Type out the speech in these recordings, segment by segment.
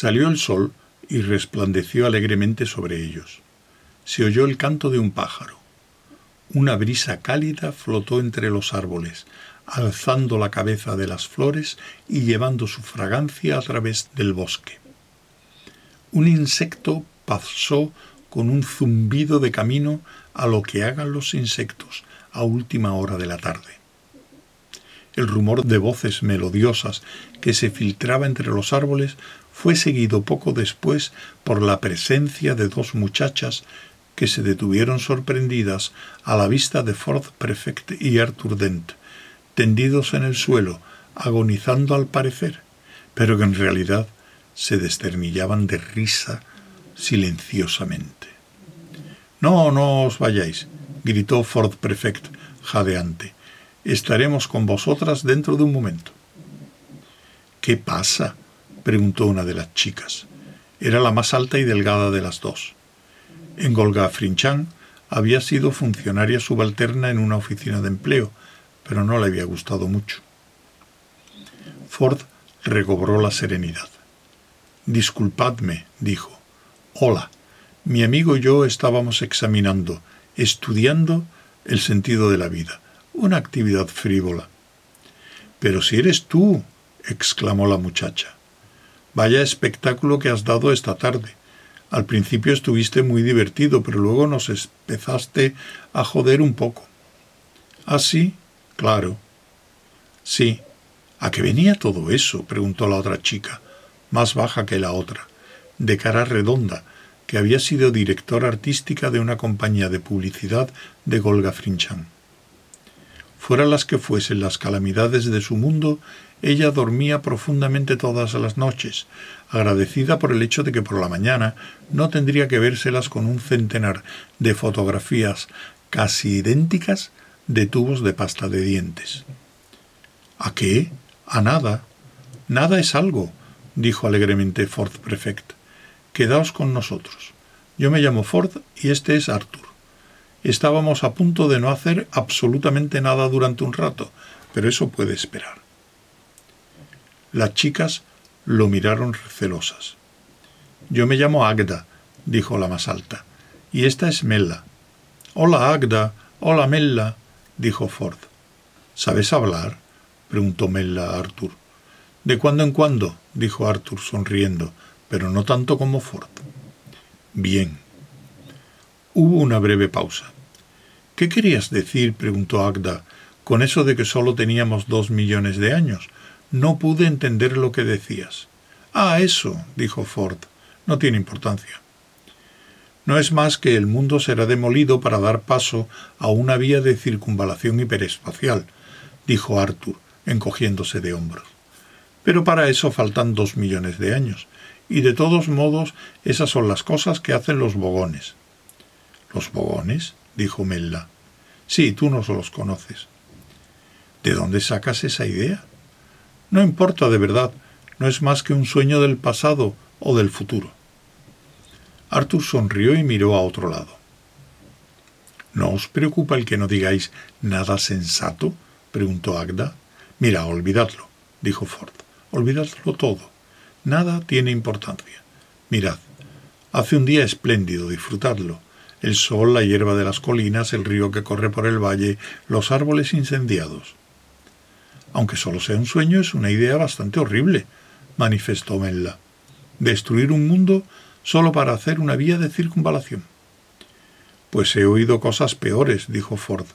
Salió el sol y resplandeció alegremente sobre ellos. Se oyó el canto de un pájaro. Una brisa cálida flotó entre los árboles, alzando la cabeza de las flores y llevando su fragancia a través del bosque. Un insecto pasó con un zumbido de camino a lo que hagan los insectos a última hora de la tarde. El rumor de voces melodiosas que se filtraba entre los árboles fue seguido poco después por la presencia de dos muchachas que se detuvieron sorprendidas a la vista de Ford Prefect y Arthur Dent, tendidos en el suelo, agonizando al parecer, pero que en realidad se desternillaban de risa silenciosamente. No, no os vayáis, gritó Ford Prefect, jadeante. Estaremos con vosotras dentro de un momento. ¿Qué pasa? Preguntó una de las chicas. Era la más alta y delgada de las dos. En Golga Frinchan había sido funcionaria subalterna en una oficina de empleo, pero no le había gustado mucho. Ford recobró la serenidad. Disculpadme, dijo. Hola, mi amigo y yo estábamos examinando, estudiando el sentido de la vida, una actividad frívola. Pero si eres tú, exclamó la muchacha. Vaya espectáculo que has dado esta tarde. Al principio estuviste muy divertido, pero luego nos empezaste a joder un poco. ¿Ah, sí? Claro. Sí. ¿A qué venía todo eso? preguntó la otra chica, más baja que la otra, de cara redonda, que había sido directora artística de una compañía de publicidad de Golga Frinchan. Fuera las que fuesen las calamidades de su mundo, ella dormía profundamente todas las noches, agradecida por el hecho de que por la mañana no tendría que vérselas con un centenar de fotografías casi idénticas de tubos de pasta de dientes. ¿A qué? A nada. Nada es algo, dijo alegremente Ford Prefect. Quedaos con nosotros. Yo me llamo Ford y este es Arthur. Estábamos a punto de no hacer absolutamente nada durante un rato, pero eso puede esperar. Las chicas lo miraron recelosas. Yo me llamo Agda, dijo la más alta, y esta es Mella. Hola, Agda. Hola, Mella, dijo Ford. ¿Sabes hablar? preguntó Mella a Arthur. De cuando en cuando, dijo Arthur sonriendo, pero no tanto como Ford. Bien. Hubo una breve pausa. ¿Qué querías decir? preguntó Agda, con eso de que solo teníamos dos millones de años. No pude entender lo que decías. Ah, eso, dijo Ford. No tiene importancia. No es más que el mundo será demolido para dar paso a una vía de circunvalación hiperespacial, dijo Arthur, encogiéndose de hombros. Pero para eso faltan dos millones de años, y de todos modos esas son las cosas que hacen los bogones. ¿Los bogones? dijo Mella. Sí, tú no los conoces. ¿De dónde sacas esa idea? No importa de verdad, no es más que un sueño del pasado o del futuro. Arthur sonrió y miró a otro lado. ¿No os preocupa el que no digáis nada sensato? preguntó Agda. Mira, olvidadlo, dijo Ford. Olvidadlo todo. Nada tiene importancia. Mirad, hace un día espléndido, disfrutadlo. El sol, la hierba de las colinas, el río que corre por el valle, los árboles incendiados. Aunque solo sea un sueño, es una idea bastante horrible, manifestó Mella. Destruir un mundo solo para hacer una vía de circunvalación. Pues he oído cosas peores, dijo Ford.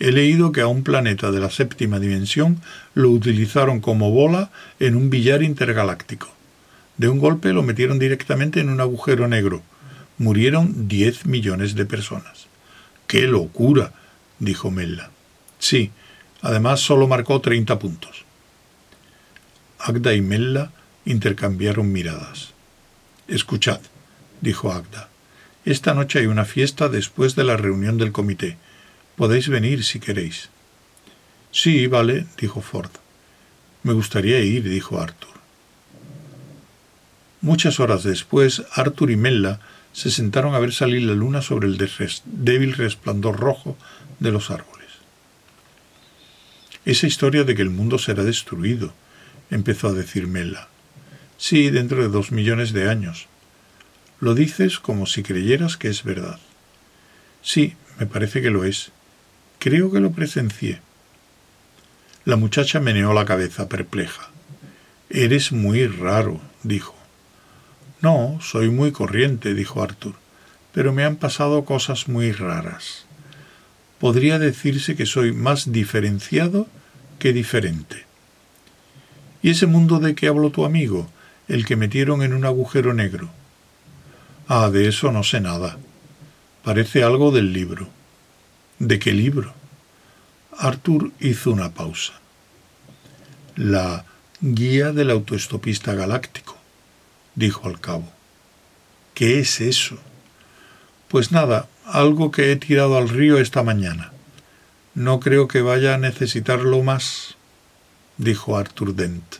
He leído que a un planeta de la séptima dimensión lo utilizaron como bola en un billar intergaláctico. De un golpe lo metieron directamente en un agujero negro. Murieron diez millones de personas. ¡Qué locura! dijo Mella. Sí, Además, solo marcó 30 puntos. Agda y Mella intercambiaron miradas. Escuchad, dijo Agda. Esta noche hay una fiesta después de la reunión del comité. Podéis venir si queréis. Sí, vale, dijo Ford. Me gustaría ir, dijo Arthur. Muchas horas después, Arthur y Mella se sentaron a ver salir la luna sobre el débil resplandor rojo de los árboles. Esa historia de que el mundo será destruido, empezó a decir Mela. Sí, dentro de dos millones de años. Lo dices como si creyeras que es verdad. Sí, me parece que lo es. Creo que lo presencié. La muchacha meneó la cabeza perpleja. Eres muy raro, dijo. No, soy muy corriente, dijo Arthur, pero me han pasado cosas muy raras. Podría decirse que soy más diferenciado que diferente. ¿Y ese mundo de que habló tu amigo, el que metieron en un agujero negro? Ah, de eso no sé nada. Parece algo del libro. ¿De qué libro? Arthur hizo una pausa. La guía del autoestopista galáctico, dijo al cabo. ¿Qué es eso? Pues nada, algo que he tirado al río esta mañana. No creo que vaya a necesitarlo más, dijo Arthur Dent.